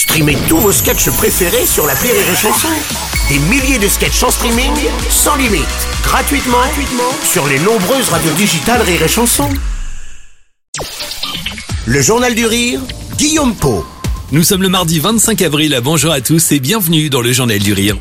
Streamez tous vos sketchs préférés sur la Rire et Chanson. Des milliers de sketchs en streaming, sans limite, gratuitement, gratuitement sur les nombreuses radios digitales Rire et Chanson. Le Journal du Rire, Guillaume Po. Nous sommes le mardi 25 avril, bonjour à tous et bienvenue dans le Journal du Rire.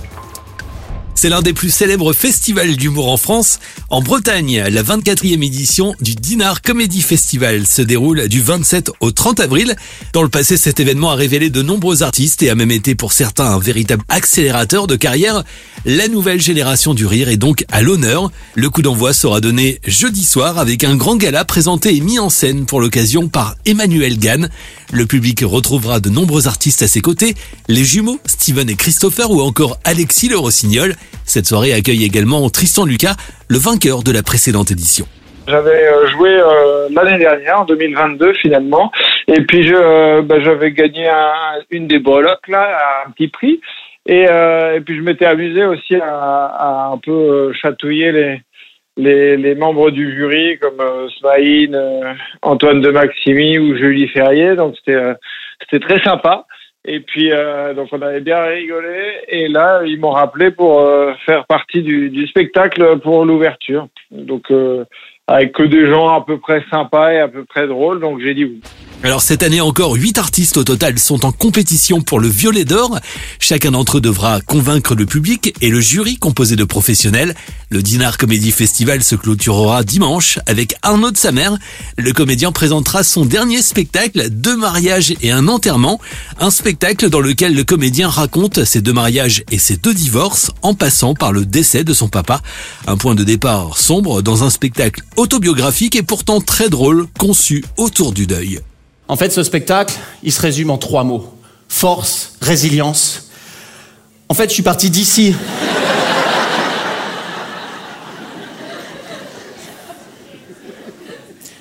C'est l'un des plus célèbres festivals d'humour en France. En Bretagne, la 24e édition du Dinard Comedy Festival se déroule du 27 au 30 avril. Dans le passé, cet événement a révélé de nombreux artistes et a même été pour certains un véritable accélérateur de carrière. La nouvelle génération du rire est donc à l'honneur. Le coup d'envoi sera donné jeudi soir avec un grand gala présenté et mis en scène pour l'occasion par Emmanuel Gann. Le public retrouvera de nombreux artistes à ses côtés, les jumeaux Steven et Christopher ou encore Alexis Le Rossignol. Cette soirée accueille également Tristan Lucas, le vainqueur de la précédente édition. J'avais euh, joué euh, l'année dernière, en 2022 finalement, et puis euh, bah, j'avais gagné une des breloques là, un petit prix, et, puis je m'étais amusé aussi à, un peu chatouiller les, membres du jury comme Smaïn, Antoine de Maximi ou Julie Ferrier, donc c'était très sympa. Et puis, euh, donc on avait bien rigolé. Et là, ils m'ont rappelé pour euh, faire partie du, du, spectacle pour l'ouverture. Donc, euh, avec que des gens à peu près sympas et à peu près drôles. Donc, j'ai dit oui. Alors cette année encore, 8 artistes au total sont en compétition pour le Violet d'Or. Chacun d'entre eux devra convaincre le public et le jury composé de professionnels. Le Dinard Comedy Festival se clôturera dimanche avec Arnaud de sa mère. Le comédien présentera son dernier spectacle, Deux mariages et un enterrement. Un spectacle dans lequel le comédien raconte ses deux mariages et ses deux divorces en passant par le décès de son papa. Un point de départ sombre dans un spectacle autobiographique et pourtant très drôle conçu autour du deuil. En fait, ce spectacle, il se résume en trois mots. Force, résilience. En fait, je suis parti d'ici.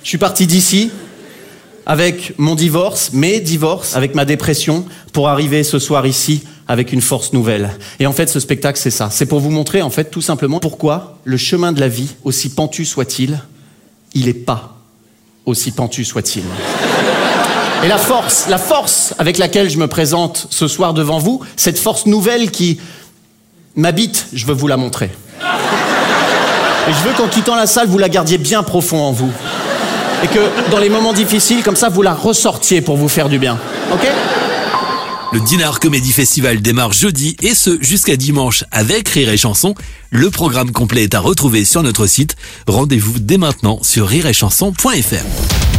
Je suis parti d'ici avec mon divorce, mes divorces, avec ma dépression, pour arriver ce soir ici avec une force nouvelle. Et en fait, ce spectacle, c'est ça. C'est pour vous montrer, en fait, tout simplement pourquoi le chemin de la vie, aussi pentu soit-il, il n'est pas aussi pentu soit-il. Et la force, la force avec laquelle je me présente ce soir devant vous, cette force nouvelle qui m'habite, je veux vous la montrer. Et je veux qu'en quittant la salle, vous la gardiez bien profond en vous. Et que dans les moments difficiles, comme ça, vous la ressortiez pour vous faire du bien. Ok? Le Dinard Comedy Festival démarre jeudi et ce jusqu'à dimanche avec Rire et Chanson. Le programme complet est à retrouver sur notre site. Rendez-vous dès maintenant sur rireetchanson.fr.